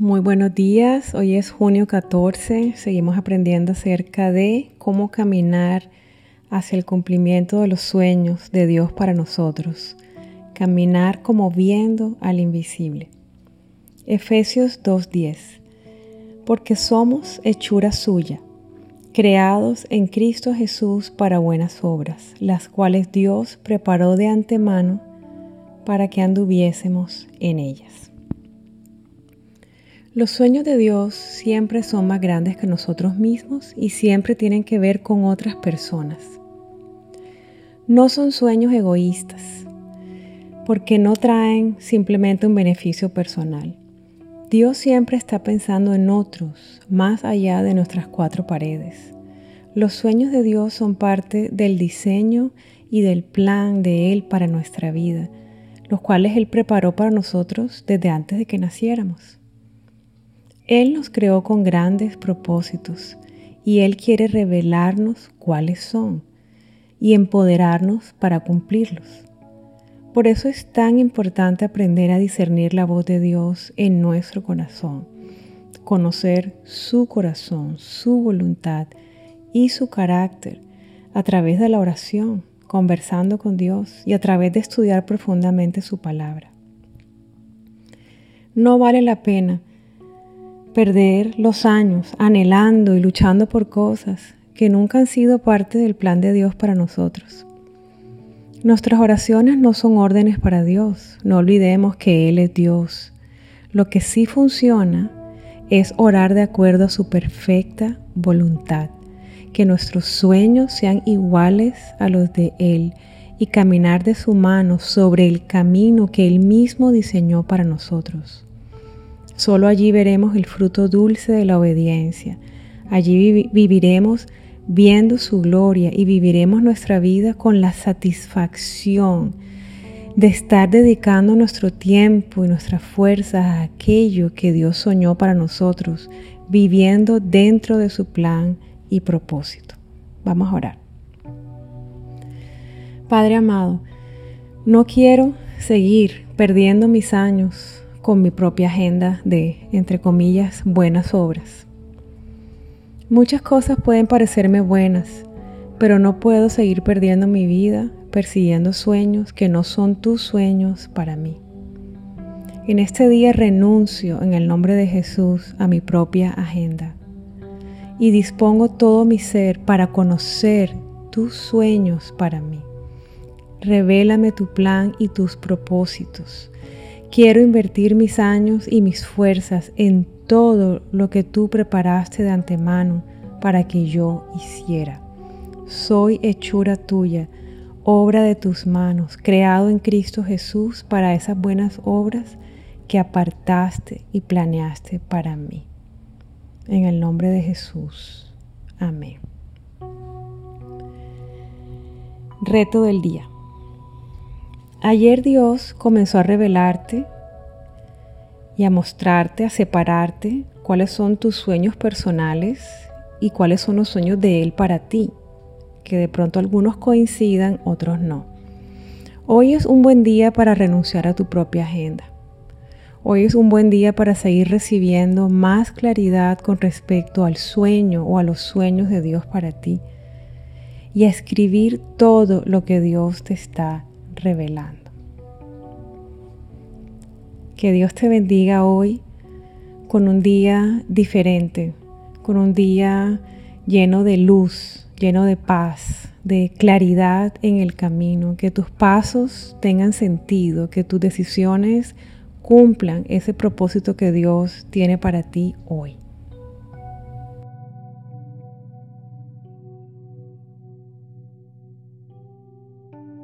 Muy buenos días, hoy es junio 14, seguimos aprendiendo acerca de cómo caminar hacia el cumplimiento de los sueños de Dios para nosotros, caminar como viendo al invisible. Efesios 2.10, porque somos hechura suya, creados en Cristo Jesús para buenas obras, las cuales Dios preparó de antemano para que anduviésemos en ellas. Los sueños de Dios siempre son más grandes que nosotros mismos y siempre tienen que ver con otras personas. No son sueños egoístas, porque no traen simplemente un beneficio personal. Dios siempre está pensando en otros, más allá de nuestras cuatro paredes. Los sueños de Dios son parte del diseño y del plan de Él para nuestra vida, los cuales Él preparó para nosotros desde antes de que naciéramos. Él nos creó con grandes propósitos y Él quiere revelarnos cuáles son y empoderarnos para cumplirlos. Por eso es tan importante aprender a discernir la voz de Dios en nuestro corazón, conocer su corazón, su voluntad y su carácter a través de la oración, conversando con Dios y a través de estudiar profundamente su palabra. No vale la pena perder los años anhelando y luchando por cosas que nunca han sido parte del plan de Dios para nosotros. Nuestras oraciones no son órdenes para Dios, no olvidemos que Él es Dios. Lo que sí funciona es orar de acuerdo a su perfecta voluntad, que nuestros sueños sean iguales a los de Él y caminar de su mano sobre el camino que Él mismo diseñó para nosotros. Solo allí veremos el fruto dulce de la obediencia. Allí viviremos viendo su gloria y viviremos nuestra vida con la satisfacción de estar dedicando nuestro tiempo y nuestras fuerzas a aquello que Dios soñó para nosotros, viviendo dentro de su plan y propósito. Vamos a orar. Padre amado, no quiero seguir perdiendo mis años con mi propia agenda de, entre comillas, buenas obras. Muchas cosas pueden parecerme buenas, pero no puedo seguir perdiendo mi vida persiguiendo sueños que no son tus sueños para mí. En este día renuncio en el nombre de Jesús a mi propia agenda y dispongo todo mi ser para conocer tus sueños para mí. Revélame tu plan y tus propósitos Quiero invertir mis años y mis fuerzas en todo lo que tú preparaste de antemano para que yo hiciera. Soy hechura tuya, obra de tus manos, creado en Cristo Jesús para esas buenas obras que apartaste y planeaste para mí. En el nombre de Jesús. Amén. Reto del día. Ayer Dios comenzó a revelarte y a mostrarte, a separarte cuáles son tus sueños personales y cuáles son los sueños de Él para ti, que de pronto algunos coincidan, otros no. Hoy es un buen día para renunciar a tu propia agenda. Hoy es un buen día para seguir recibiendo más claridad con respecto al sueño o a los sueños de Dios para ti y a escribir todo lo que Dios te está revelando. Que Dios te bendiga hoy con un día diferente, con un día lleno de luz, lleno de paz, de claridad en el camino, que tus pasos tengan sentido, que tus decisiones cumplan ese propósito que Dios tiene para ti hoy.